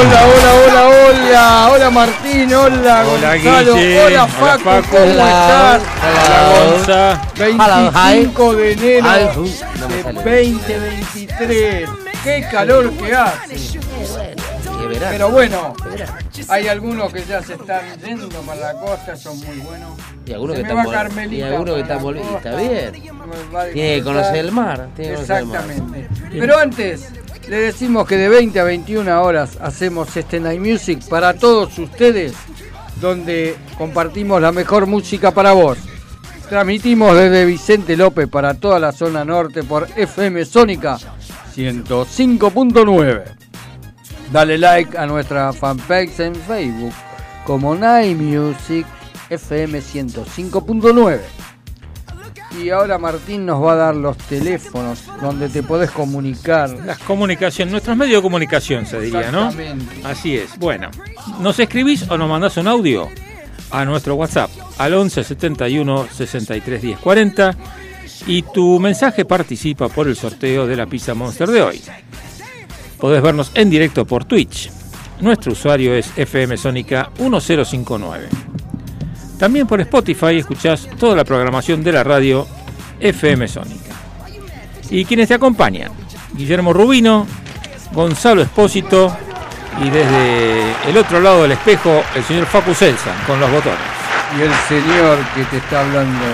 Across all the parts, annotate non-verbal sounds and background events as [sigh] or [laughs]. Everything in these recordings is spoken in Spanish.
Hola, hola, hola, hola, hola Martín, hola Hola, Gonzalo, Guille. hola Hola, Facu, Facu. ¿cómo Hola. estás? Hola, Gonza. 25 de enero de no me sale. 2023. Qué calor que hace. Pero bueno, hay algunos que ya se están yendo para la costa, son muy buenos. y algunos Se que están va vol- Carmelita y algunos que están volviendo. Está bien. Tiene que conocer el mar. Tiene que conocer el mar. Exactamente. Pero antes, le decimos que de 20 a 21 horas hacemos este Night Music para todos ustedes, donde compartimos la mejor música para vos. Transmitimos desde Vicente López para toda la zona norte por FM Sónica 105.9. Dale like a nuestra fanpage en Facebook como Night Music FM 105.9. Y ahora Martín nos va a dar los teléfonos donde te podés comunicar. Las comunicaciones, nuestros medios de comunicación se diría, ¿no? Así es. Bueno, nos escribís o nos mandás un audio a nuestro WhatsApp al 11 71 63 10 40 y tu mensaje participa por el sorteo de la pizza Monster de hoy. Podés vernos en directo por Twitch. Nuestro usuario es FM Sónica 1059. También por Spotify escuchás toda la programación de la radio FM Sónica. Y quienes te acompañan, Guillermo Rubino, Gonzalo Espósito y desde el otro lado del espejo el señor Facu Celsa con los botones. Y el señor que te está hablando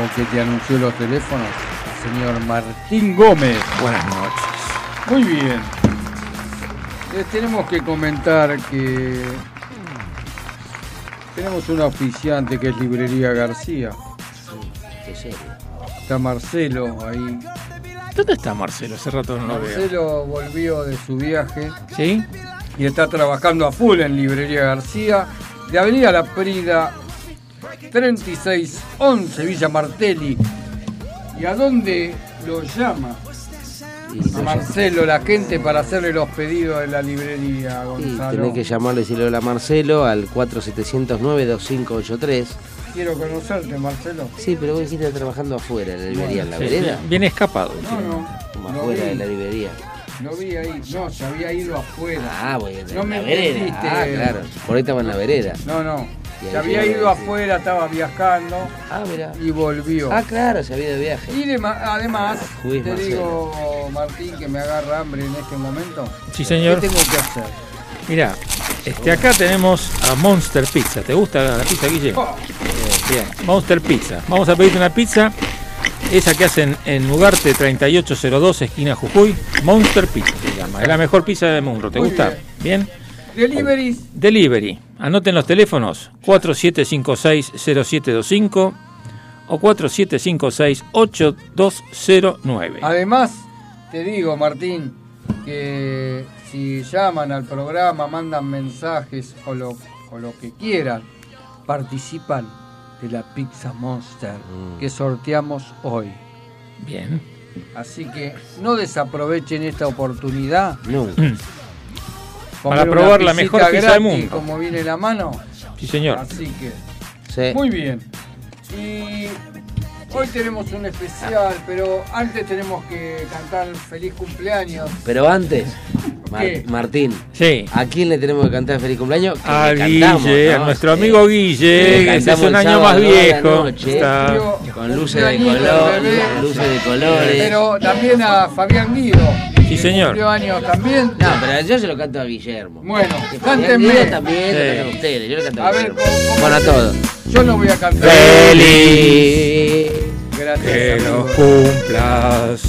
o que te anunció los teléfonos, el señor Martín Gómez. Buenas noches. Muy bien. Les tenemos que comentar que tenemos un oficiante que es Librería García. Serio. Está Marcelo ahí. ¿Dónde está Marcelo? Hace rato no lo veo. Marcelo volvió de su viaje ¿Sí? y está trabajando a full en Librería García, de Avenida La Prida, 3611 Villa Martelli. ¿Y a dónde lo llama? A no- Marcelo, la gente, para hacerle los pedidos de la librería, y Gonzalo. tenés que llamarle y decirle hola Marcelo al 4709-2583. Quiero conocerte, Marcelo. Sí, pero vos dijiste trabajando afuera, en la librería, en la Sí, vereda. Viene escapado. No, no. Como afuera vi, de la librería. lo vi ahí. No, se había ido afuera. Ah, voy en No la me vereda. entendiste. Ah, claro. Por ahí estaba en la vereda. No, no. Se había ido afuera, estaba viajando Ah, mira. y volvió. Ah, claro, se había ido de viaje. Y además, Juiz te Marcelo. digo, Martín, que me agarra hambre en este momento. Sí, señor. ¿Qué tengo que hacer? Mirá, este, acá tenemos a Monster Pizza. ¿Te gusta la pizza, Guille? Oh, Bien, Monster Pizza. Vamos a pedirte una pizza. Esa que hacen en Ugarte 3802, esquina Jujuy. Monster Pizza se llama. Es la mejor pizza del mundo. ¿Te Muy gusta? Bien. Deliveries, Delivery. Anoten los teléfonos 4756-0725 o 4756-8209. Además, te digo, Martín, que si llaman al programa, mandan mensajes o lo, o lo que quieran, participan de la Pizza Monster Mm. que sorteamos hoy. Bien. Así que no desaprovechen esta oportunidad. No. Para probar la mejor pizza del gratis, mundo. Como viene la mano. Sí, señor. Así que, Sí. muy bien. Y hoy tenemos un especial, pero antes tenemos que cantar feliz cumpleaños. Pero antes, Mar- ¿Qué? Martín, Sí. ¿a quién le tenemos que cantar feliz cumpleaños? Que A cantamos, Guille, a nuestro Sí. amigo Guille, Le que es un año más viejo. noche. Está- Con luces de color, luces de colores. Pero también a Fabián Guido. Sí, señor. Cumplió años también. No, pero yo se lo canto a Guillermo. Bueno, Que cántenme. Guido también Sí. lo cantan ustedes, yo lo canto a, A ver, Guillermo. ¿cómo- cómo- Bueno, a todos. Yo no voy a cantar. Feliz. Gracias. Que los cumplas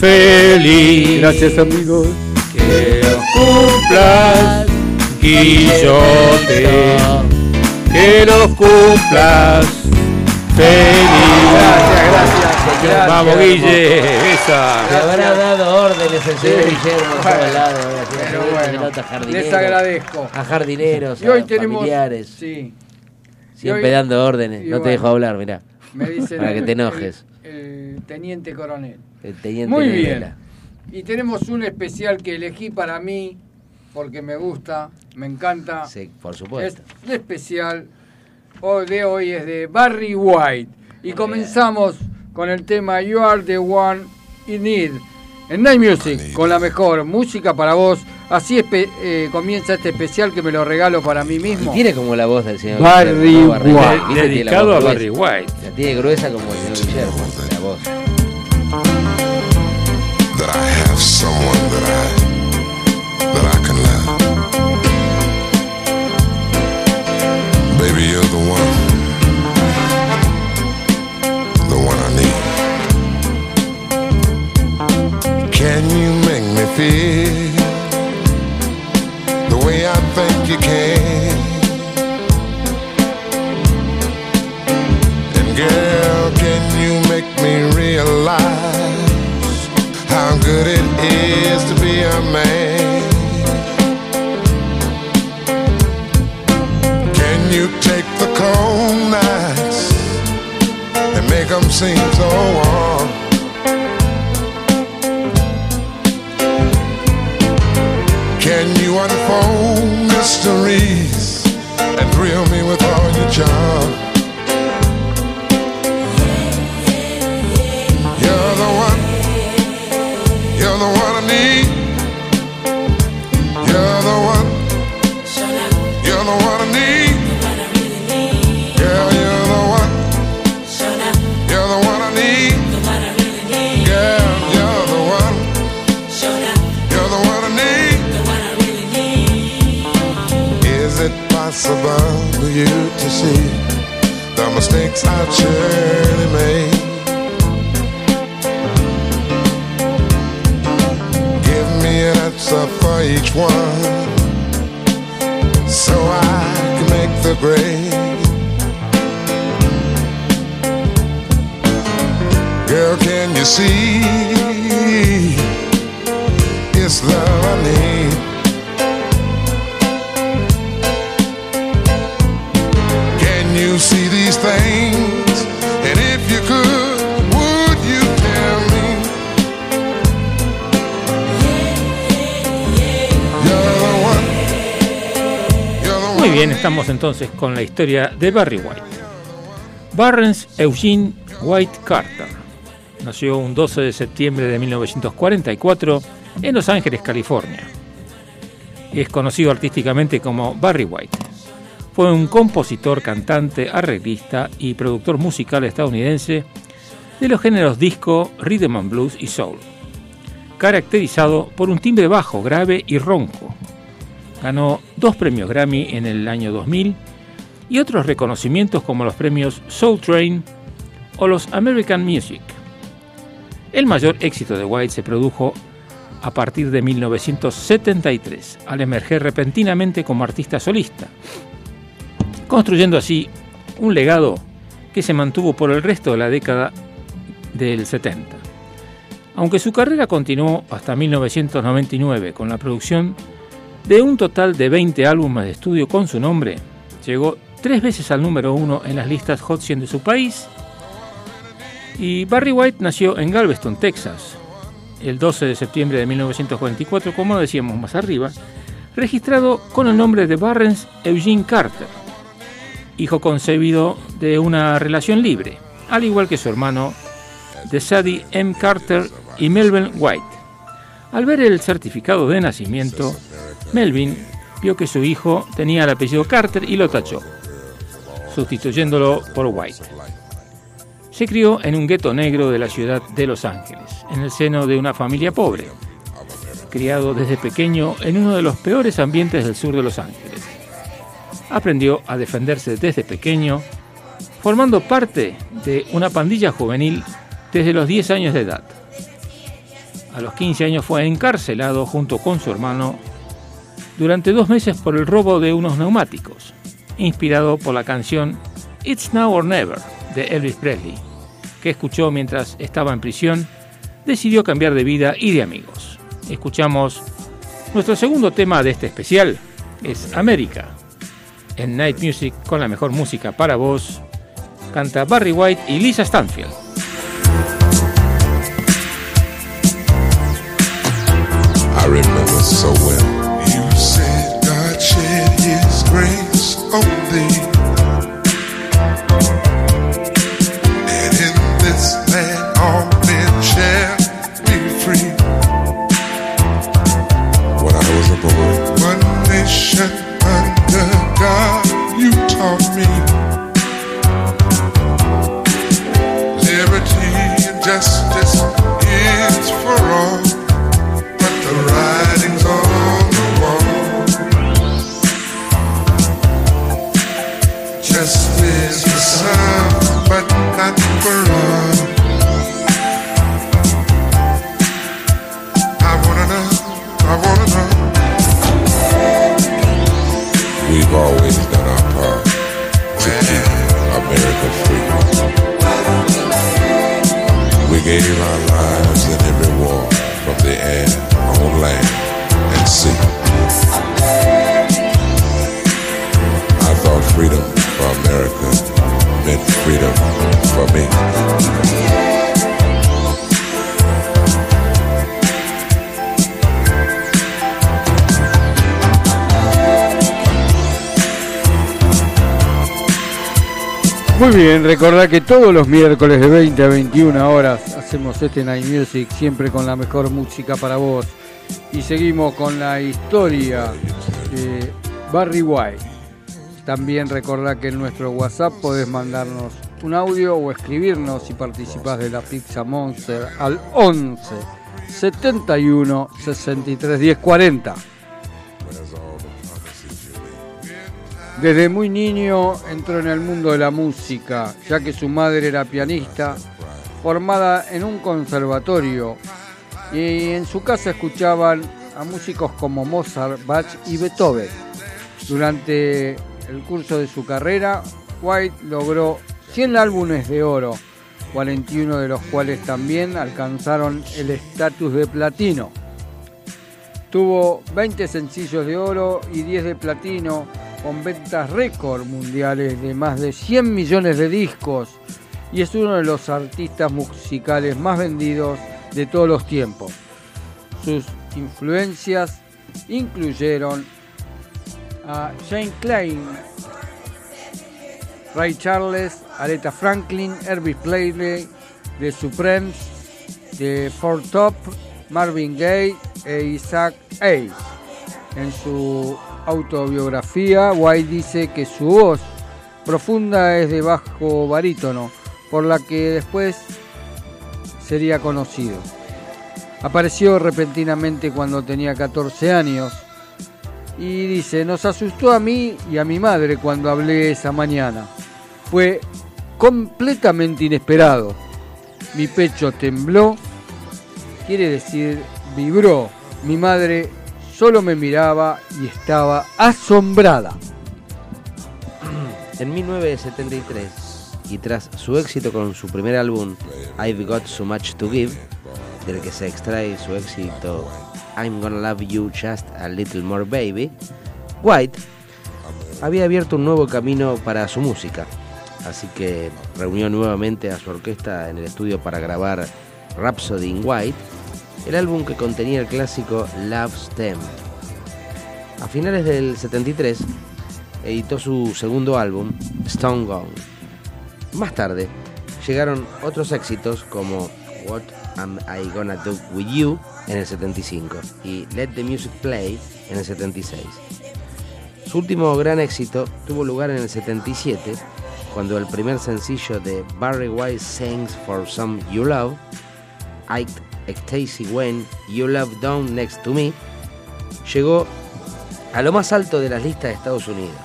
feliz. Gracias amigos. Que los cumplas, Guillote. Que Que los cumplas feliz. Gracias, gracias. Gracias. Vamos, Guille, esa. Le habrá dado órdenes el señor Guillermo a todos lados. Pero Se bueno, a jardineros, les agradezco. A jardineros, Y hoy a tenemos. familiares. Sí, Siempre hoy- dando órdenes. No te bueno. dejo hablar, mirá. me dicen. Para que te el- enojes. El, el teniente coronel. El teniente Muy bien. Y tenemos un especial que elegí para mí, porque me gusta, me encanta. Sí, por Es supuesto. el especial hoy de hoy es de Barry White. Y comenzamos con el tema You Are the One in Need. En Night Music, con la mejor música para vos. Así eh, comienza este especial que me lo regalo para mí Y mismo. tiene como la voz del señor Barry. White. La Dedicado a Barry gruesa. White. La tiene gruesa como el señor Guillermo, la voz. that I have someone that I feel the way I think you can? And girl, can you make me realize? how good it is to be a man. Can you take the cold nights and make them seem so warm? Unfold mysteries and thrill me with all your charm? You're the one. You're the one I need. You to see the mistakes I've surely made? Give me an answer for each one so I can make the grade. Girl, can you see Entonces con la historia de Barry White. Barnes Eugene White Carter nació un 12 de septiembre de 1944 en Los Ángeles, California. Es conocido artísticamente como Barry White. Fue un compositor, cantante, arreglista y productor musical estadounidense de los géneros disco, rhythm and blues y soul, caracterizado por un timbre bajo, grave y ronco, Ganó dos premios Grammy en el año 2000 y otros reconocimientos como los premios Soul Train o los American Music. El mayor éxito de White se produjo a partir de 1973, al emerger repentinamente como artista solista, construyendo así un legado que se mantuvo por el resto de la década del 70. Aunque su carrera continuó hasta 1999 con la producción de un total de 20 álbumes de estudio con su nombre, llegó tres veces al número uno en las listas Hot 100 de su país. Y Barry White nació en Galveston, Texas, el 12 de septiembre de 1944, como decíamos más arriba, registrado con el nombre de Barnes Eugene Carter, hijo concebido de una relación libre, al igual que su hermano de Sadie M. Carter y Melvin White. Al ver el certificado de nacimiento, Melvin vio que su hijo tenía el apellido Carter y lo tachó, sustituyéndolo por White. Se crió en un gueto negro de la ciudad de Los Ángeles, en el seno de una familia pobre, criado desde pequeño en uno de los peores ambientes del sur de Los Ángeles. Aprendió a defenderse desde pequeño, formando parte de una pandilla juvenil desde los 10 años de edad. A los 15 años fue encarcelado junto con su hermano durante dos meses por el robo de unos neumáticos. inspirado por la canción It's Now or Never de Elvis Presley, que escuchó mientras estaba en prisión, decidió cambiar de vida y de amigos. Escuchamos nuestro segundo tema de este especial, es América. En Night Music con la mejor música para vos, canta Barry White y Lisa Stanfield. Muy bien, recordad que todos los miércoles de 20 a 21 horas hacemos este Night Music, siempre con la mejor música para vos. Y seguimos con la historia de Barry White. También recordá que en nuestro WhatsApp podés mandarnos un audio o escribirnos si participás de la Pizza Monster al 11 71 63 10 40. Desde muy niño entró en el mundo de la música, ya que su madre era pianista, formada en un conservatorio, y en su casa escuchaban a músicos como Mozart, Bach y Beethoven. Durante el curso de su carrera, White logró 100 álbumes de oro, 41 de los cuales también alcanzaron el estatus de platino. Tuvo 20 sencillos de oro y 10 de platino, con ventas récord mundiales de más de 100 millones de discos y es uno de los artistas musicales más vendidos de todos los tiempos. Sus influencias incluyeron a Jane Klein, Ray Charles, Aretha Franklin, Elvis Presley, The Supremes, The Four Top, Marvin Gaye e Isaac Hayes. En su autobiografía, White dice que su voz profunda es de bajo barítono, por la que después sería conocido. Apareció repentinamente cuando tenía 14 años y dice, nos asustó a mí y a mi madre cuando hablé esa mañana. Fue completamente inesperado. Mi pecho tembló, quiere decir, vibró. Mi madre solo me miraba y estaba asombrada. En 1973, y tras su éxito con su primer álbum, I've Got So Much to Give, del que se extrae su éxito I'm Gonna Love You Just a Little More Baby, White había abierto un nuevo camino para su música, así que reunió nuevamente a su orquesta en el estudio para grabar Rhapsody in White, el álbum que contenía el clásico Love Stem. A finales del 73, editó su segundo álbum, Stone Gone. Más tarde, llegaron otros éxitos como What Am I Gonna Do With You en el 75 y Let the Music Play en el 76. Su último gran éxito tuvo lugar en el 77, cuando el primer sencillo de Barry White Sings for Some You Love, Ike Stacy When You Love Down Next to Me, llegó a lo más alto de las listas de Estados Unidos.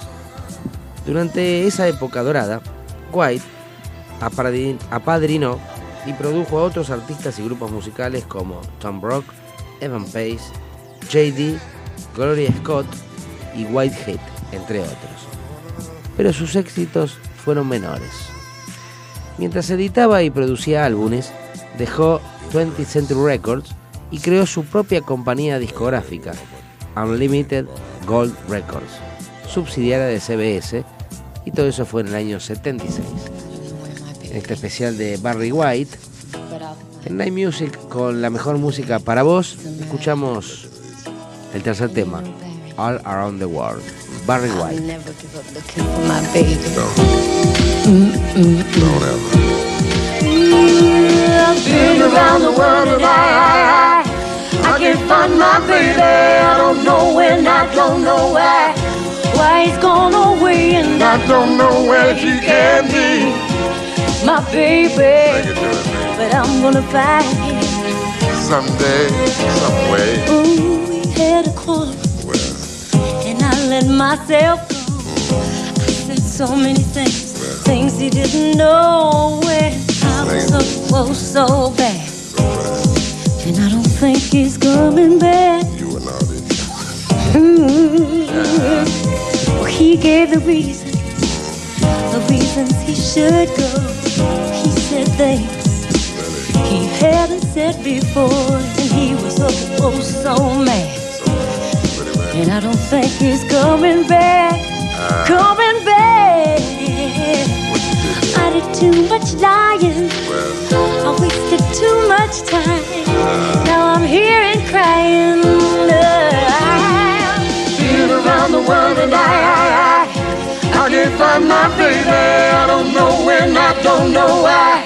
Durante esa época dorada, White apadrin- apadrinó y produjo a otros artistas y grupos musicales como Tom Brock, Evan Pace, JD, Gloria Scott y Whitehead, entre otros. pero sus éxitos fueron menores. Mientras editaba y producía álbumes, dejó 20th Century Records y creó su propia compañía discográfica, Unlimited Gold Records, subsidiaria de CBS, y todo eso fue en el año 76. En este especial de Barry White, en Night Music con la mejor música para vos, escuchamos el tercer tema, All Around the World, Barry I'll White. Around the world and I, I, I can't find my baby. I don't know when, I don't know why. Why he's gone away and I I don't know where she can be. my baby. Take it to it, man. But I'm gonna find him. Someday, some way. Ooh, we had a quarrel Well, and I let myself go. I said so many things, things he didn't know. When I was so, oh, so bad. And I don't think he's coming back. you and all this. Mm. Well, he gave the reasons, the reasons he should go. He said things he hadn't said before, and he was oh, oh so mad. And I don't think he's coming back, coming back. I did too much lying. I wasted too much time. Uh. Now I'm here and crying. I've been around the world and I, I, I, I can't find my baby. I don't know when, I don't know why.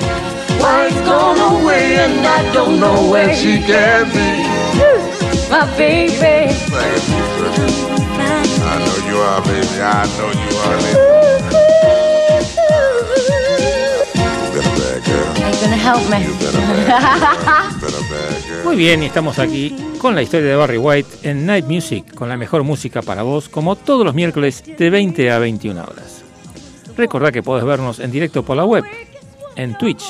Why he's gone away and I don't know where She can be. my baby. I know you are, baby. I know you are, baby. [laughs] Muy bien, y estamos aquí con la historia de Barry White en Night Music, con la mejor música para vos, como todos los miércoles de 20 a 21 horas. Recordá que podés vernos en directo por la web, en Twitch.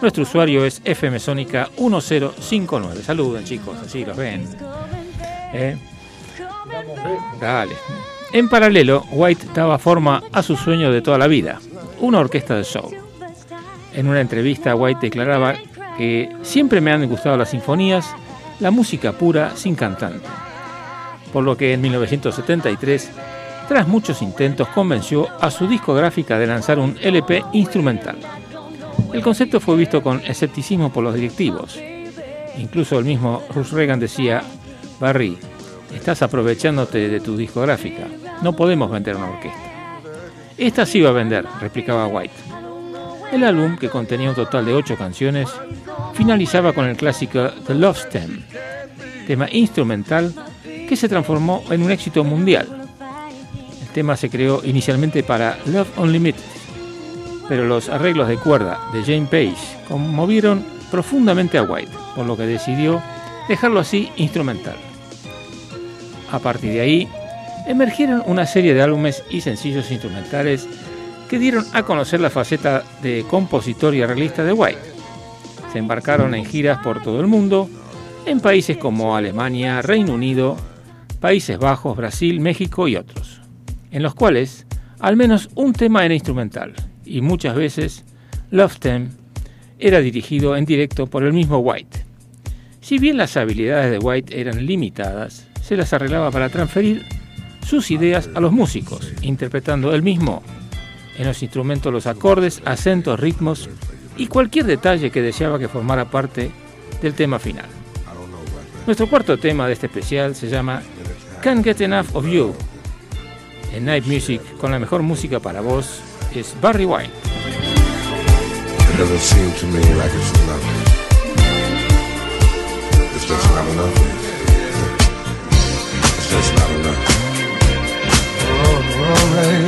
Nuestro usuario es FMSónica 1059. Saluden chicos, así los ven. ¿Eh? Dale. En paralelo, White daba forma a su sueño de toda la vida, una orquesta de soul. En una entrevista, White declaraba que siempre me han gustado las sinfonías, la música pura sin cantante. Por lo que en 1973, tras muchos intentos, convenció a su discográfica de lanzar un LP instrumental. El concepto fue visto con escepticismo por los directivos. Incluso el mismo Russ Reagan decía, Barry, estás aprovechándote de tu discográfica, no podemos vender una orquesta. Esta sí va a vender, replicaba White. El álbum, que contenía un total de ocho canciones, finalizaba con el clásico The Love Stem, tema instrumental que se transformó en un éxito mundial. El tema se creó inicialmente para Love Unlimited, pero los arreglos de cuerda de Jane Page conmovieron profundamente a White, por lo que decidió dejarlo así instrumental. A partir de ahí, emergieron una serie de álbumes y sencillos instrumentales que dieron a conocer la faceta de compositor y arreglista de White. Se embarcaron en giras por todo el mundo, en países como Alemania, Reino Unido, Países Bajos, Brasil, México y otros, en los cuales al menos un tema era instrumental y muchas veces Love Them era dirigido en directo por el mismo White. Si bien las habilidades de White eran limitadas, se las arreglaba para transferir sus ideas a los músicos, interpretando él mismo en los instrumentos los acordes, acentos, ritmos y cualquier detalle que deseaba que formara parte del tema final. Nuestro cuarto tema de este especial se llama Can't Get Enough of You. En Night Music, con la mejor música para vos, es Barry White. It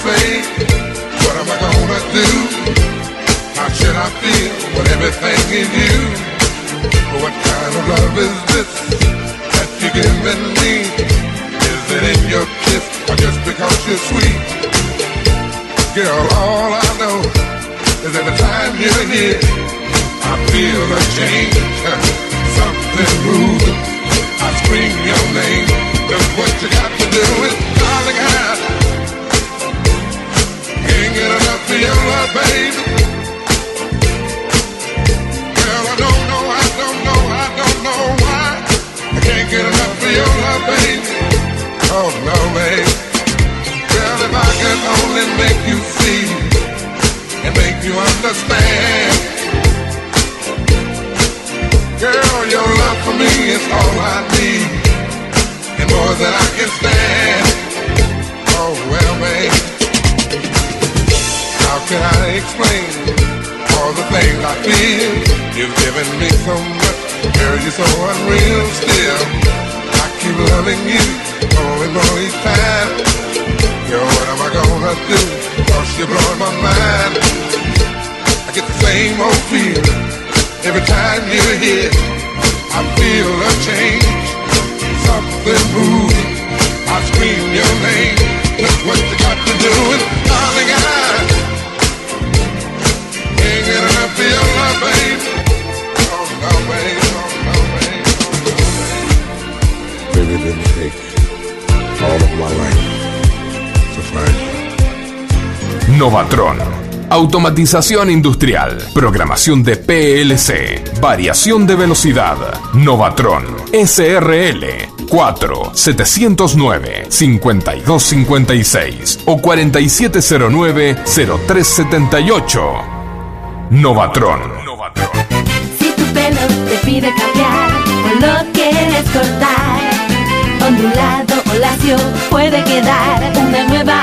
Say, What am I gonna do? How should I feel when everything is you? What kind of love is this that you're giving me? Is it in your kiss or just because you're sweet? Girl, all I know is every time you're here, I feel a change. Something moving. I scream your name. That's what you got to do. It's darling, I can't get enough of your love, baby. Girl, I don't know, I don't know, I don't know why. I can't get enough of your love, baby. Oh, no, baby. Girl, if I could only make you see and make you understand. Girl, your love for me is all I need and more than I can stand. Can I explain all the things I feel? You've given me so much, girl, you're so unreal still. I keep loving you more and more each time. Girl, what am I gonna do? Cause you're blowing my mind. I get the same old feeling every time you're here. I feel a change, something moving. I scream your name. That's what you got to do, and darling, I Baby, it didn't take all of my life to find you. Novatron. Automatización industrial, programación de PLC, variación de velocidad, Novatron, SRL, 4 709 5256 o 4709 0378. Novatron. Si tu pelo te pide cambiar o lo quieres cortar, ondulado o lacio puede quedar una nueva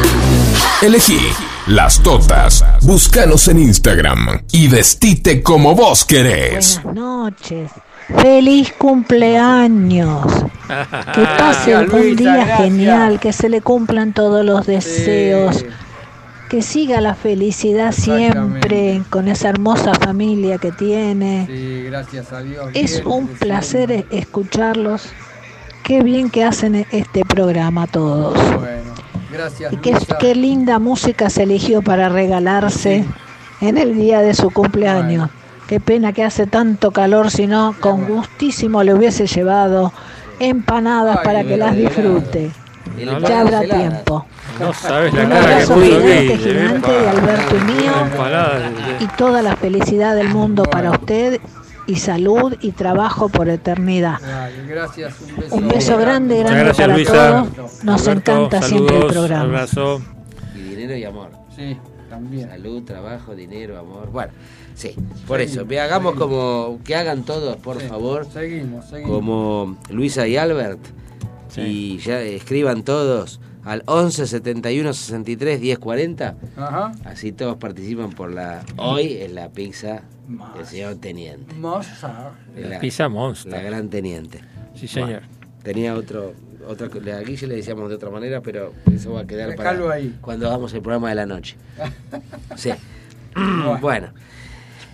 Elegí las totas. Búscanos en Instagram y vestite como vos querés. Buenas noches. Feliz cumpleaños. Que pase Gracias, un día gracias. genial, que se le cumplan todos los deseos. Que siga la felicidad siempre con esa hermosa familia que tiene. Sí, gracias a Dios. Es bien, un placer escucharlos. Qué bien que hacen este programa todos. Bueno, gracias. Y qué, linda música se eligió para regalarse en el día de su cumpleaños. Qué pena que hace tanto calor, si no, con gustísimo le hubiese llevado empanadas Ay, para que las disfrute. Ya habrá tiempo. No sabes la Un cara que puso gigante, aquí. gigante de Alberto y mío. Empalada. Y toda la felicidad del mundo para usted y salud y trabajo por eternidad. Gracias, un beso. Un beso grande, gracias, para Luisa. todos. Nos Alberto, encanta siempre el programa. Abrazo. Y dinero y amor. Sí, también. Salud, trabajo, dinero, amor. Bueno, sí, por eso. Hagamos como que hagan todos, por Sí, favor, Seguimos, seguimos. como Luisa y Albert. Sí. Y ya escriban todos al 11 71 63 10 40. Ajá. Así todos participan por la. Hoy es la pizza del señor teniente. Es La, Pizza Monster. la gran teniente. Sí, señor. Tenía otro. Otra, a Guille le decíamos de otra manera, pero eso va a quedar Dejalo para ahí. cuando hagamos el programa de la noche. [laughs] Sí. [clears throat] bueno,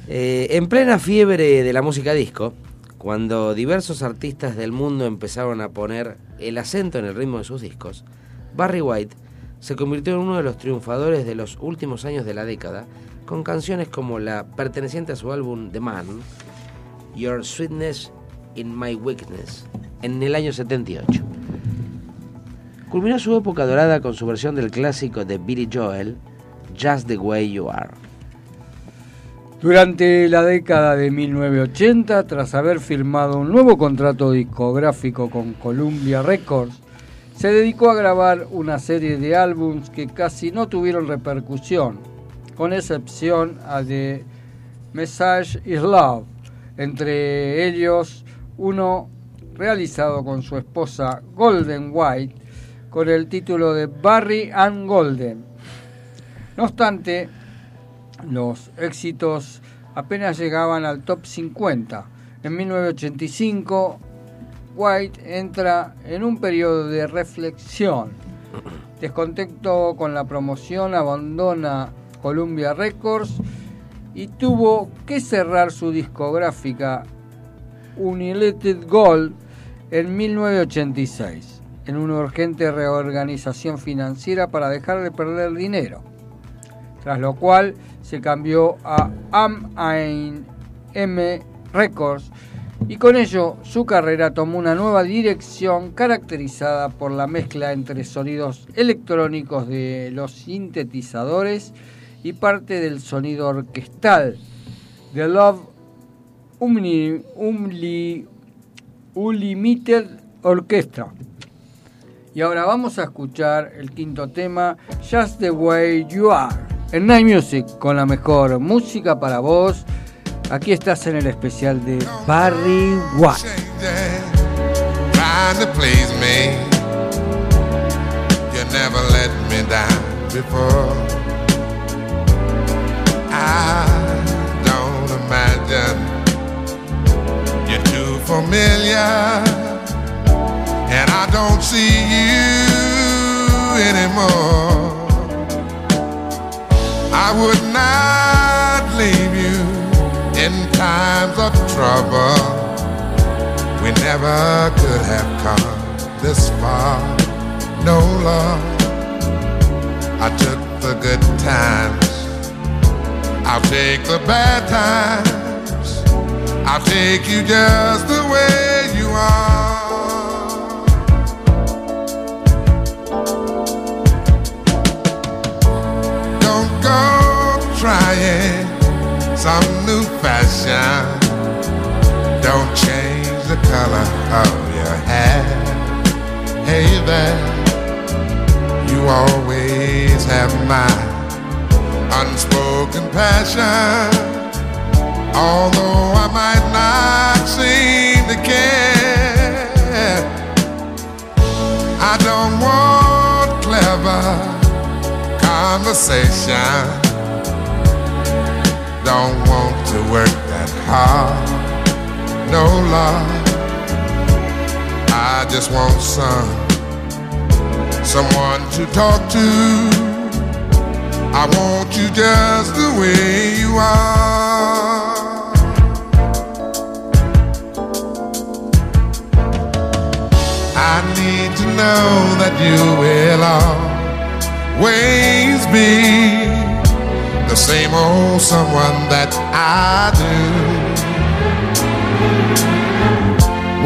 eh, en plena fiebre de la música disco, cuando diversos artistas del mundo empezaron a poner el acento en el ritmo de sus discos, Barry White se convirtió en uno de los triunfadores de los últimos años de la década, con canciones como la perteneciente a su álbum The Man, Your Sweetness in My Weakness en el año 78. Culminó su época dorada con su versión del clásico de Billy Joel, Just the Way You Are. Durante la década de 1980, tras haber firmado un nuevo contrato discográfico con Columbia Records, se dedicó a grabar una serie de álbums que casi no tuvieron repercusión, con excepción a The Message is Love, entre ellos uno realizado con su esposa Golden White con el título de Barry and Golden. No obstante, los éxitos apenas llegaban al top 50. En 1985, White entra en un periodo de reflexión. Descontento con la promoción, abandona Columbia Records y tuvo que cerrar su discográfica United Gold en 1986, en una urgente reorganización financiera para dejar de perder dinero, tras lo cual se cambió a AM Records y con ello su carrera tomó una nueva dirección caracterizada por la mezcla entre sonidos electrónicos de los sintetizadores y parte del sonido orquestal de Love Umni, Umli, Unlimited Orchestra. Y ahora vamos a escuchar el quinto tema, Just the Way You Are, en Night Music, con la mejor música para vos. Aquí estás en el especial de Barry White. Familiar, and I don't see you anymore. I would not in times of trouble. We never could have come this far. No love. I took the good times. I'll take the bad times. I'll take you just the way you are. Don't go trying some new fashion. Don't change the color of your hair. Hey there, you always have my unspoken passion. Although I might not seem to care, I don't want clever conversation. Don't want to work that hard. No love. I just want some someone to talk to. I want you just the way you are. I need to know that you will always be the same old someone that I do.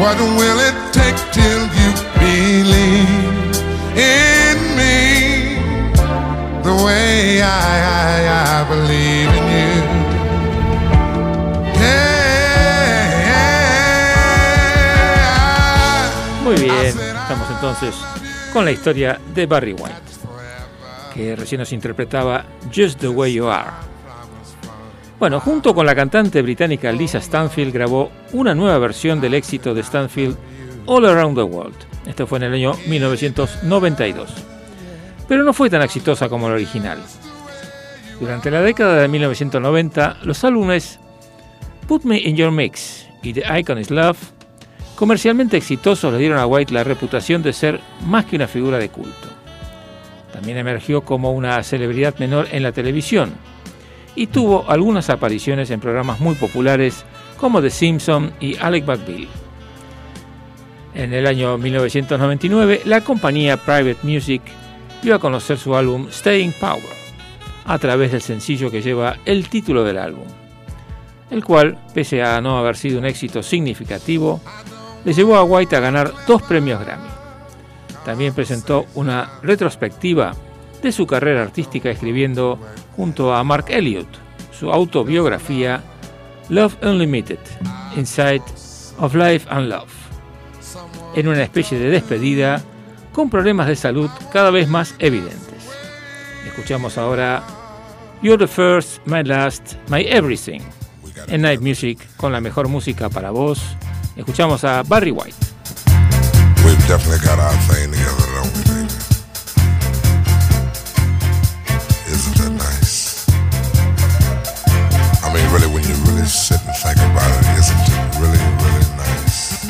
What will it take till you believe in me the way I, I, I believe in you? Muy bien, estamos entonces con la historia de Barry White, que recién nos interpretaba Just the Way You Are. Bueno, junto con la cantante británica Lisa Stanfield grabó una nueva versión del éxito de Stanfield All Around the World. Esto fue en el año 1992. Pero no fue tan exitosa como la original. Durante la década de 1990, los álbumes Put Me in Your Mix y The Icon is Love, comercialmente exitosos, le dieron a White la reputación de ser más que una figura de culto. También emergió como una celebridad menor en la televisión y tuvo algunas apariciones en programas muy populares como The Simpsons y Alec McBeal. En el año 1999, la compañía Private Music dio a conocer su álbum Staying Power a través del sencillo que lleva el título del álbum. el cual, pese a no haber sido un éxito significativo, le llevó a White a ganar dos premios Grammy. También presentó una retrospectiva de su carrera artística escribiendo junto a Mark Elliott su autobiografía Love Unlimited, Inside of Life and Love, en una especie de despedida con problemas de salud cada vez más evidentes. Escuchamos ahora You're the First, My Last, My Everything en Night Music con la mejor música para vos. Escuchamos a Barry White. Definitely got our thing together, don't we, baby? Isn't that nice? I mean, really, when you really sit and think about it, isn't it really, really nice?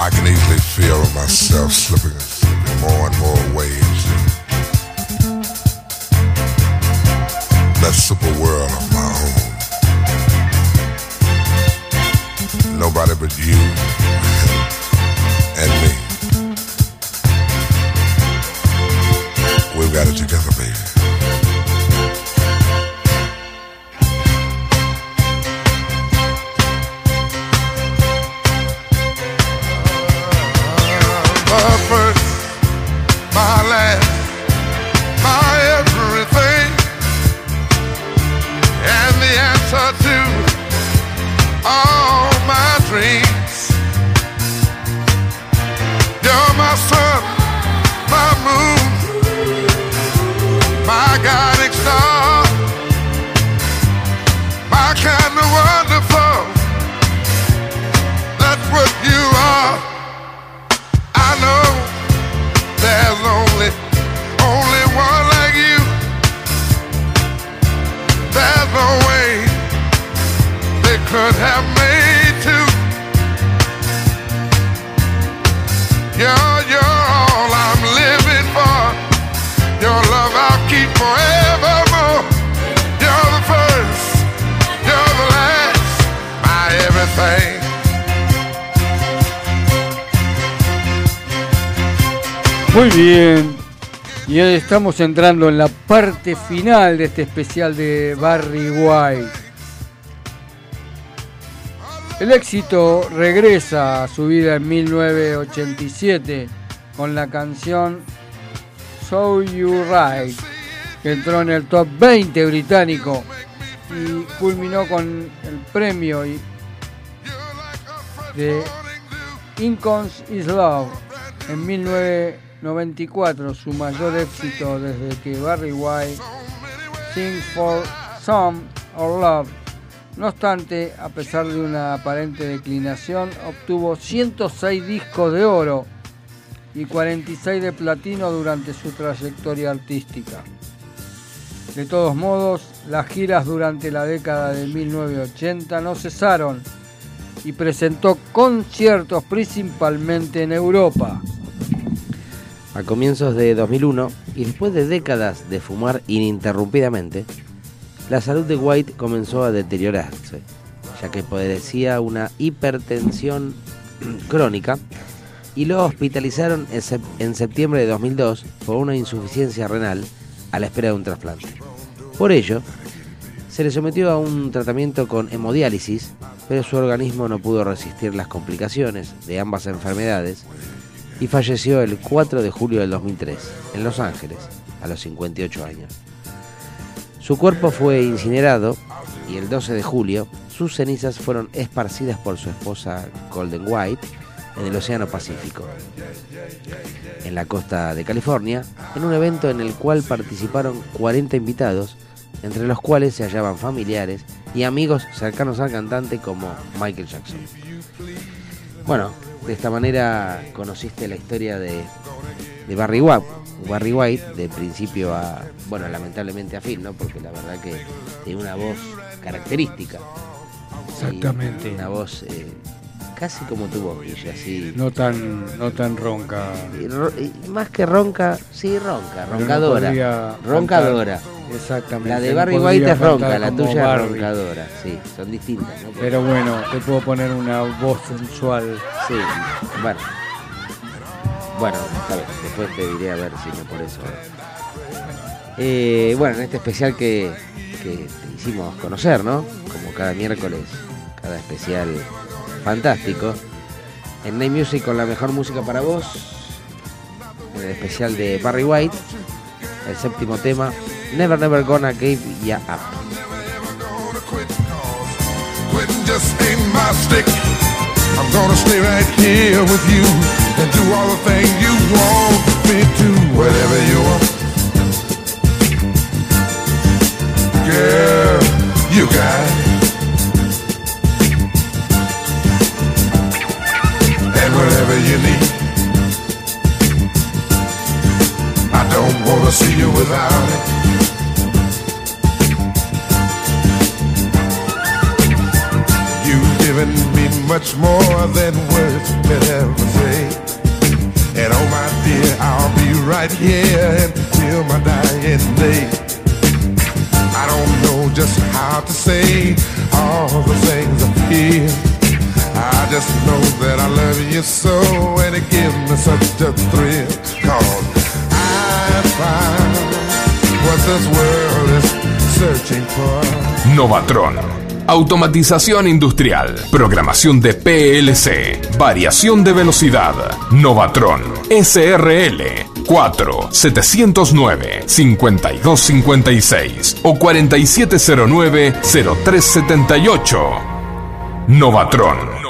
I can easily feel myself slipping slipping more and more waves that super world Nobody but you and me. We've got it together, baby. Estamos entrando en la parte final de este especial de Barry White. El éxito regresa a su vida en 1987 con la canción So You Right, que entró en el top 20 británico y culminó con el premio de Incons is Love en 1994, su mayor éxito desde que Barry White Sing for Some or Love. No obstante, a pesar de una aparente declinación, obtuvo 106 discos de oro y 46 de platino durante su trayectoria artística. De todos modos, las giras durante la década de 1980 no cesaron y presentó conciertos principalmente en Europa. A comienzos de 2001, y después de décadas de fumar ininterrumpidamente, la salud de White comenzó a deteriorarse, ya que padecía una hipertensión [clears throat] crónica y lo hospitalizaron en sep- en septiembre de 2002 por una insuficiencia renal a la espera de un trasplante. Por ello, se le sometió a un tratamiento con hemodiálisis, pero su organismo no pudo resistir las complicaciones de ambas enfermedades y falleció el 4 de julio del 2003 en Los Ángeles, a los 58 años. Su cuerpo fue incinerado y el 12 de julio sus cenizas fueron esparcidas por su esposa Golden White en el Océano Pacífico, en la costa de California, en un evento en el cual participaron 40 invitados, entre los cuales se hallaban familiares y amigos cercanos al cantante como Michael Jackson. Bueno, de esta manera conociste la historia de, de Barry White, Barry White, de principio a, bueno, lamentablemente a fin, ¿no? Porque la verdad que tiene una voz característica. Exactamente. una voz eh, casi como tu voz, Guille, así. No tan, no tan ronca. y ro- y más que ronca, sí, ronca, no roncadora. roncadora. cantar. Exactamente. La de Barry White es ronca, la tuya es Barry. roncadora. Sí, son distintas, ¿no? Pero bueno, te puedo poner una voz sensual. Sí, bueno. Bueno, está bien. Después te diré a ver si no por eso. Eh, bueno, en este especial que, que te hicimos conocer, ¿no? Como cada miércoles, cada especial fantástico. En Night Music con la mejor música para vos. En el especial de Barry White. El séptimo tema. Never Never Gonna Give Ya Up. Quitting just ain't my stick. I'm gonna stay right here with you and do all the things you want me to, whatever you want. Girl, you got it. And whatever you need. I don't wanna see you without it. Given me much more than words could ever say. And oh my dear, I'll be right here until my dying day. I don't know just how to say all the things I feel. I just know that I love you so and it gives me such a thrill. Cause I found what this world is searching for. Novatron. Automatización industrial, programación de PLC, variación de velocidad, Novatron, SRL 4 709 5256 o 4709 0378. Novatron.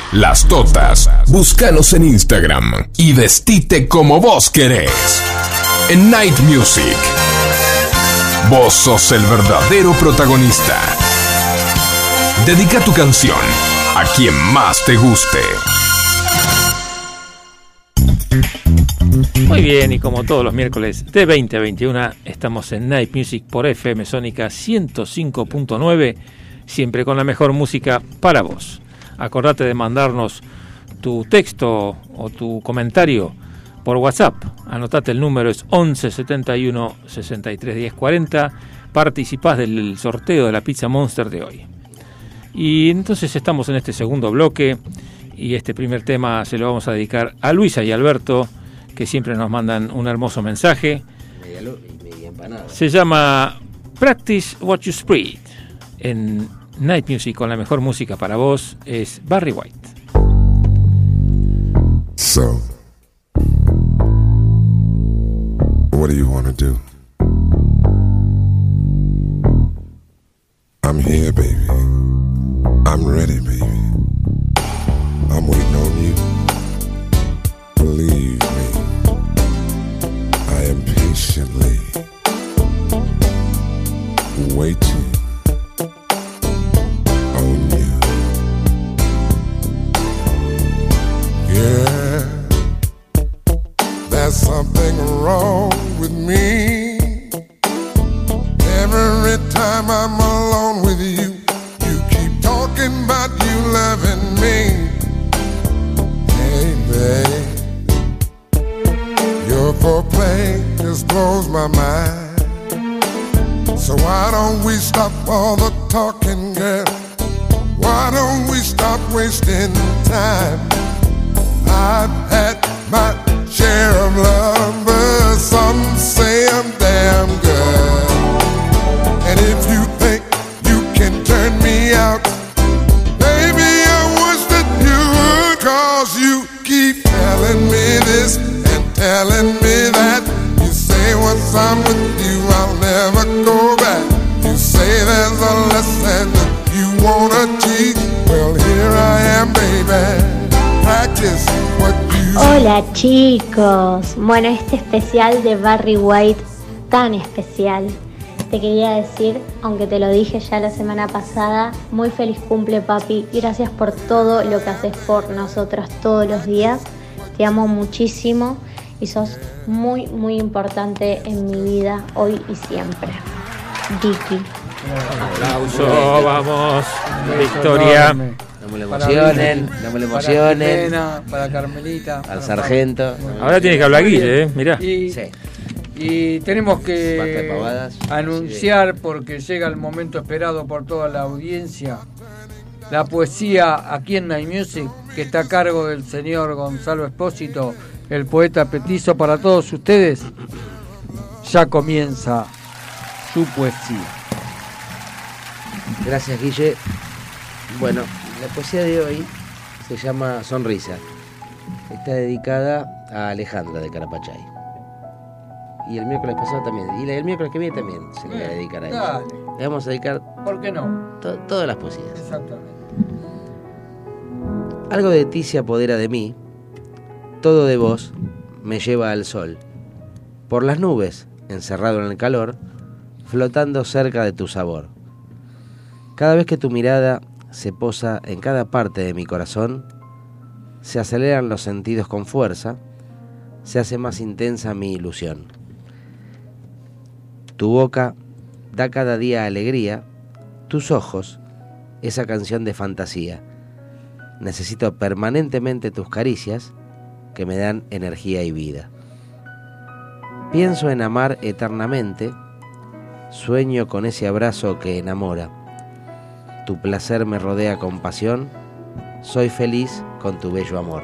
las totas. Búscanos en Instagram y vestite como vos querés. En Night Music. Vos sos el verdadero protagonista. Dedica tu canción a quien más te guste. Muy bien, y como todos los miércoles de 20 a 21 estamos en Night Music por FM Sónica 105.9, siempre con la mejor música para vos. Acordate de mandarnos tu texto o tu comentario por WhatsApp. Anotate el número, es 11 71 63 10 40. Participás del sorteo de la pizza Monster de hoy. Y entonces estamos en este segundo bloque y este primer tema se lo vamos a dedicar a Luisa y Alberto, que siempre nos mandan un hermoso mensaje. Media media empanada. Se llama Practice What You Spread. En Night Music con la mejor música para vos es Barry White. Especial de Barry White tan especial. Te quería decir, aunque te lo dije ya la semana pasada, muy feliz cumple papi, gracias por todo lo que haces por nosotros todos los días. Te amo muchísimo y sos muy muy importante en mi vida hoy y siempre. Vicky. Aplauso, vamos. Victoria. No me lo Para emocionen, Vicky, no me lo para emocionen. Para Carmelita. Al para sargento. Ahora tiene que hablar Guille, eh, mirá. Y, Sí. y tenemos que pavadas. anunciar, porque llega el momento esperado por toda la audiencia, la poesía aquí en Night Music, que está a cargo del señor Gonzalo Espósito, el poeta petizo para todos ustedes. Ya comienza su poesía. Gracias, Guille. Bueno, la poesía de hoy se llama Sonrisa. Está dedicada a Alejandra de Carapachay. Y el miércoles pasado también. Y el miércoles que viene también se le va a dedicar a ella. Le vamos a dedicar ¿por qué no? to- todas las poesías. Exactamente. Algo de ti se apodera de mí, todo de vos me lleva al sol. Por las nubes, encerrado en el calor, flotando cerca de tu sabor. Cada vez que tu mirada se posa en cada parte de mi corazón, se aceleran los sentidos con fuerza, se hace más intensa mi ilusión. Tu boca da cada día alegría, tus ojos, esa canción de fantasía. Necesito permanentemente tus caricias que me dan energía y vida. Pienso en amar eternamente, sueño con ese abrazo que enamora. Tu placer me rodea con pasión, soy feliz con tu bello amor.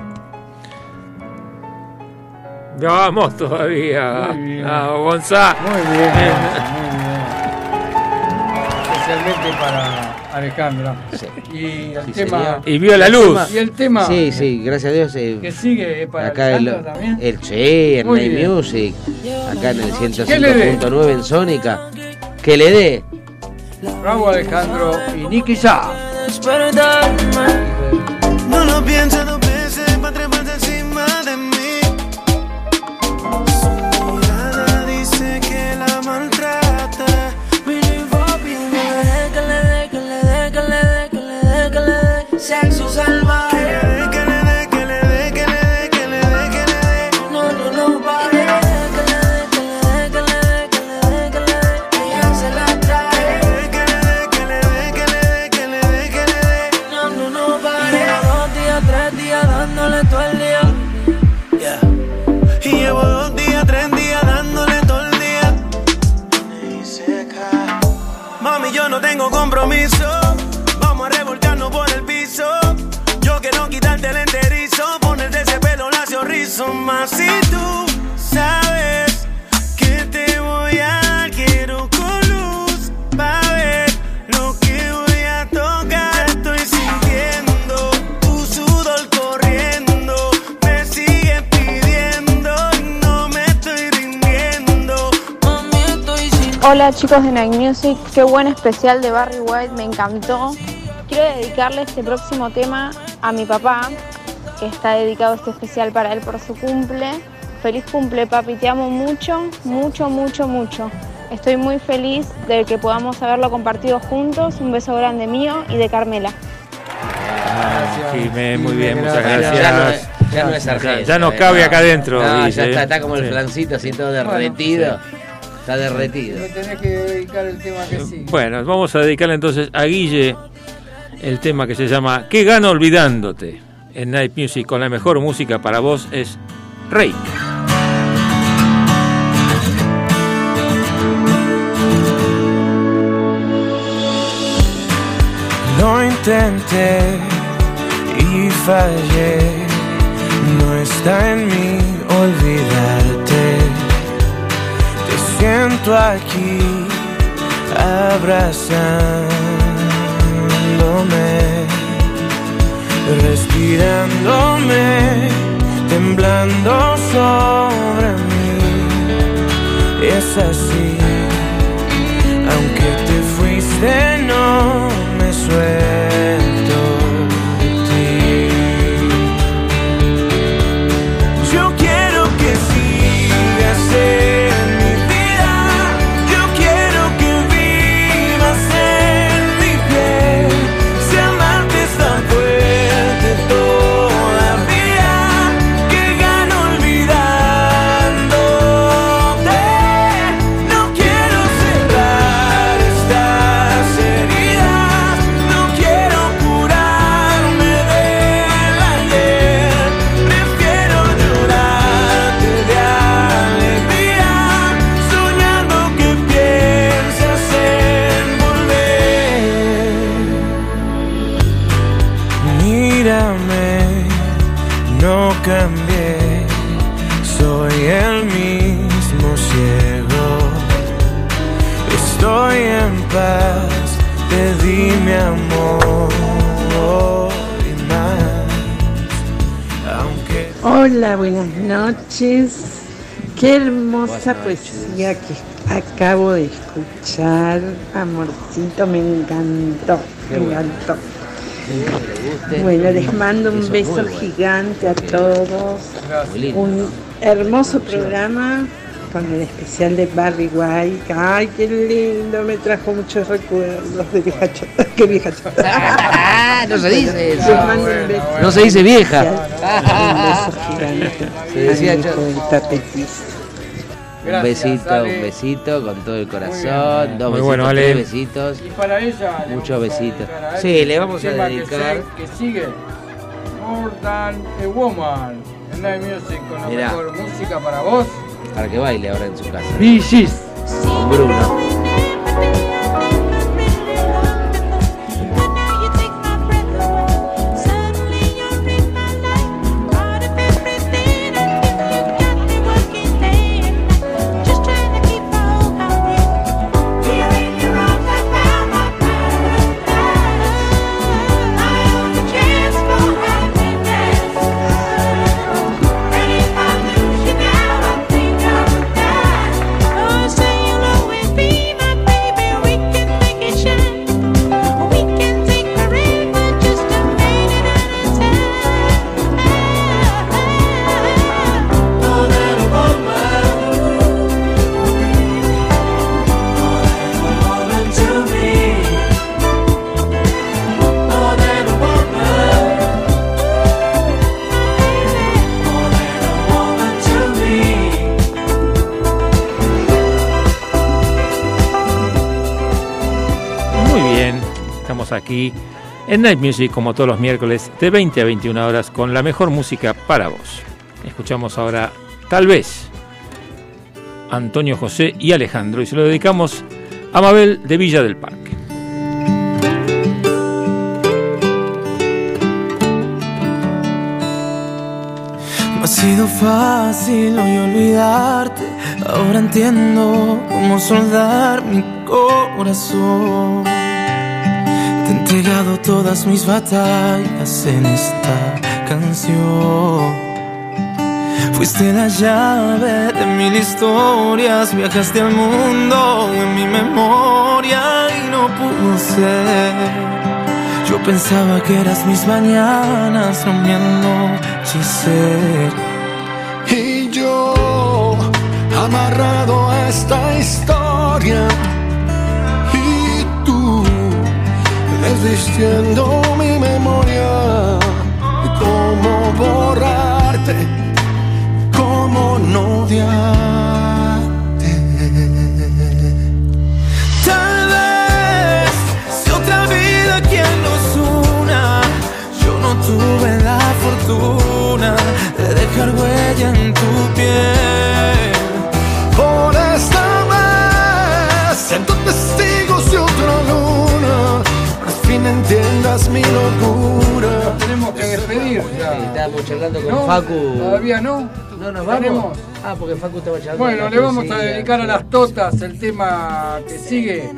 Vamos todavía. Muy bien. Vamos, Gonzá. Muy bien, muy bien. Especialmente para Alejandra. Y el Sí, tema. señor. Y vio la luz. Y el tema Sí, sí, gracias a Dios. eh, que sigue para acá el, también. el Che, en Night. Music, acá en el ¿Qué le dé? 105.9 en Sónica. Que le dé. Bravo Alejandro y Nicky Sa. No lo pienses chicos de Night Music, qué buen especial de Barry White, me encantó. Quiero dedicarle este próximo tema a mi papá, que está dedicado este especial para él por su cumple. Feliz cumple papi, te amo mucho, mucho, mucho, mucho. Estoy muy feliz de que podamos haberlo compartido juntos. Un beso grande mío y de Carmela. Jimé, muy bien, muchas gracias. Ya no, Ya no es Ya, no eh, cabe acá adentro. No, ya está, está como el Sí. flancito así todo derretido. Está derretido. Me tenés que dedicar el tema que sí. Bueno, vamos a dedicarle entonces a Guille el tema que se llama ¿Qué gano olvidándote? En Night Music con la mejor música para vos es Rey. Lo intenté y fallé. No está en mí olvidarte. Siento aquí abrazándome, respirándome, temblando sobre mí. Es así, aunque te fuiste, no me suelto hermosa poesía que acabo de escuchar. Amorcito, me encantó. Me encantó. Bueno, les mando un beso gigante a todos. Un hermoso programa con el especial de Barry White. Ay, qué lindo, me trajo muchos recuerdos de vieja chota. [laughs] Qué vieja chota. [laughs] no se dice eso. No se dice vieja. [laughs] Un beso gigante. Se decía al Un besito, Ale. un besito con todo el corazón. bien. Dos besitos, bueno, Ale. tres besitos. Y para ella. Muchos besitos. a Sí, le vamos a dedicar- Que, sigue. More than a woman. En Night Music con la Mirá. mejor música para vos. Para que baile ahora en su casa. Bichis. Con Bruno. En Night Music como todos los miércoles de 20 a 21 horas con la mejor música para vos. Escuchamos ahora Tal vez Antonio José y Alejandro y se lo dedicamos a Mabel de Villa del Parque. No ha sido fácil hoy olvidarte. Ahora entiendo cómo soldar mi corazón. Te he entregado todas mis batallas en esta canción. Fuiste la llave de mil historias, viajaste al mundo en mi memoria y no pudo ser. Yo pensaba que eras mis mañanas, no mi. Y yo, amarrado a esta historia, desvistiendo mi memoria, ¿cómo borrar odiarte, cómo no odiarte. Tal vez si otra vida quien nos una, yo no tuve la fortuna de dejar huella en tu piel. Entiendas mi locura. Tenemos que despedir ya. Estábamos charlando con ¿No? Facu. ¿Todavía no? No nos ¿Tenemos? vamos. Ah, porque Facu estaba charlando. Bueno, le vamos a dedicar a las totas el tema que sigue,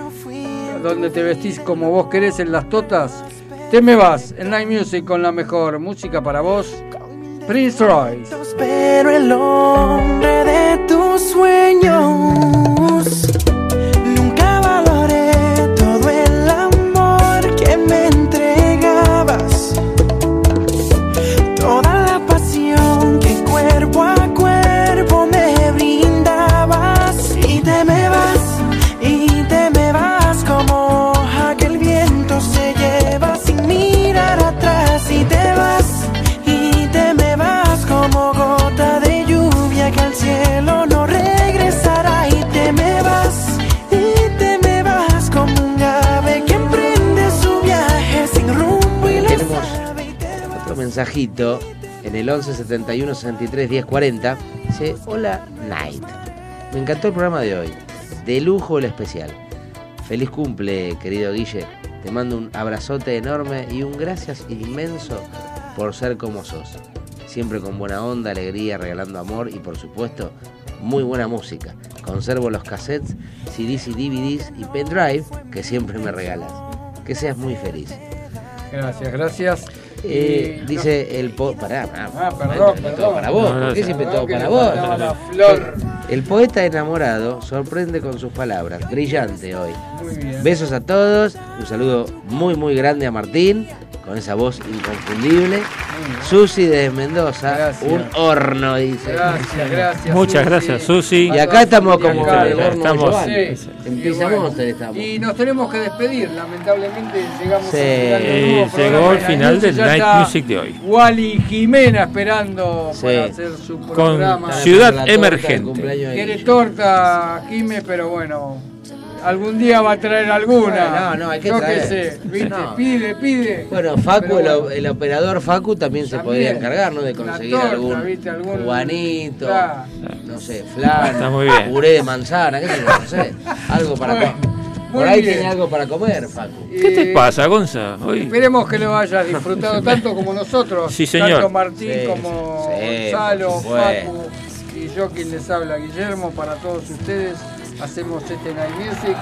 donde te vestís como vos querés en las totas. Te me vas en Night Music con la mejor música para vos, Prince Royce. Pero el hombre de tus sueños en el 11 71 63 10 40. Dice: Hola, Night. Me encantó el programa de hoy. De lujo el especial. Feliz cumple, querido Guille. Te mando un abrazote enorme y un gracias inmenso por ser como sos. Siempre con buena onda, alegría, regalando amor y por supuesto muy buena música. Conservo los cassettes, CDs y DVDs y pendrive que siempre me regalas. Que seas muy feliz. Gracias, gracias. Eh, dice el po pará, pará, Ah, perdón, todo perdón. para vos, No, no, ¿por qué siempre todo para vos? la flor. El poeta enamorado sorprende con sus palabras, brillante hoy. Muy bien. Besos a todos, un saludo muy muy grande a Martín, con esa voz inconfundible. Susi de Mendoza, Gracias. un horno, dice. Gracias, [laughs] gracias. Muchas Susi. gracias, Susi. Y acá estamos como acá, el horno estamos-. Sí. Y Pizza bueno, Monster estamos. Y nos tenemos que despedir, lamentablemente llegamos Sí. al final del Eh, nuevo llegó programa el final Night del Night Music de hoy. Wally Jimena esperando Sí. para hacer su Con programa. Ciudad La torta Emergente. Quiere torta, Jime, pero bueno, algún día va a traer alguna. No, no, hay que Yo traer. qué sé, viste, No. pide, pide. Bueno, Facu, el, operador Facu también se podría encargar, ¿no? De conseguir torta, algún ¿viste? Algún- cubanito, Claro. no sé, flan, Está muy bien. puré de manzana, qué sé yo, no sé, algo para Bueno, comer. Por muy ahí bien. tiene algo para comer, Facu. ¿Qué te pasa, Gonza? Hoy Esperemos que lo hayas disfrutado [laughs] tanto como nosotros. Sí, señor. Tanto Martín Sí, como sí, Gonzalo. Facu y yo quien les habla, Guillermo, para todos ustedes. Hacemos este Night Music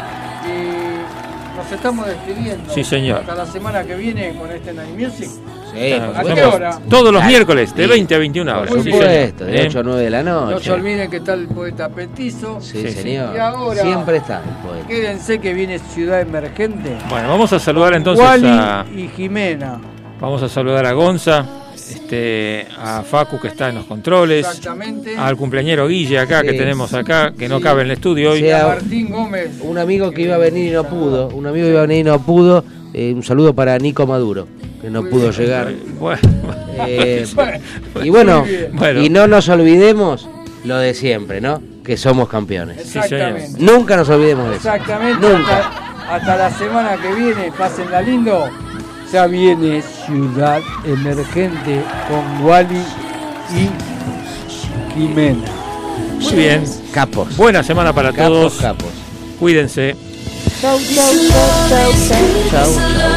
y nos estamos despidiendo. Sí, señor. Hasta la semana que viene con este Night Music. Sí, ¿A qué hora? todos los miércoles, de Sí. 20 a 21 horas. Por supuesto, de ¿Eh? 8 a 9 de la No se noche. olviden que está el poeta Petizo. Sí, Sí, sí. señor. Y ahora- Siempre está el poeta. Quédense que viene Ciudad Emergente. Bueno, vamos a saludar entonces Wally a, y Jimena. vamos a saludar a Gonza, este, a Facu que está en los controles, Exactamente. al cumpleañero Guille acá que tenemos acá, que no Sí. cabe en el estudio hoy. Sí, Y a a- Martín Gómez. Un amigo que iba a venir y no pudo, un amigo que iba a venir y no pudo, eh, un saludo para Nico Maduro, que no pudo llegar. Bueno, Eh, [laughs] y bueno, y no nos olvidemos lo de siempre, ¿no? Que somos campeones. Exactamente. Nunca nos olvidemos de eso. Exactamente. Nunca. Hasta, hasta la semana que viene, pásenla lindo. Ya viene Ciudad Emergente con Wally y Jimena. muy bien. Capos. Buena semana para Capos, todos. capos. Cuídense. Chau, chau, chau, chau, chau. chau.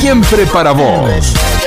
Siempre para vos.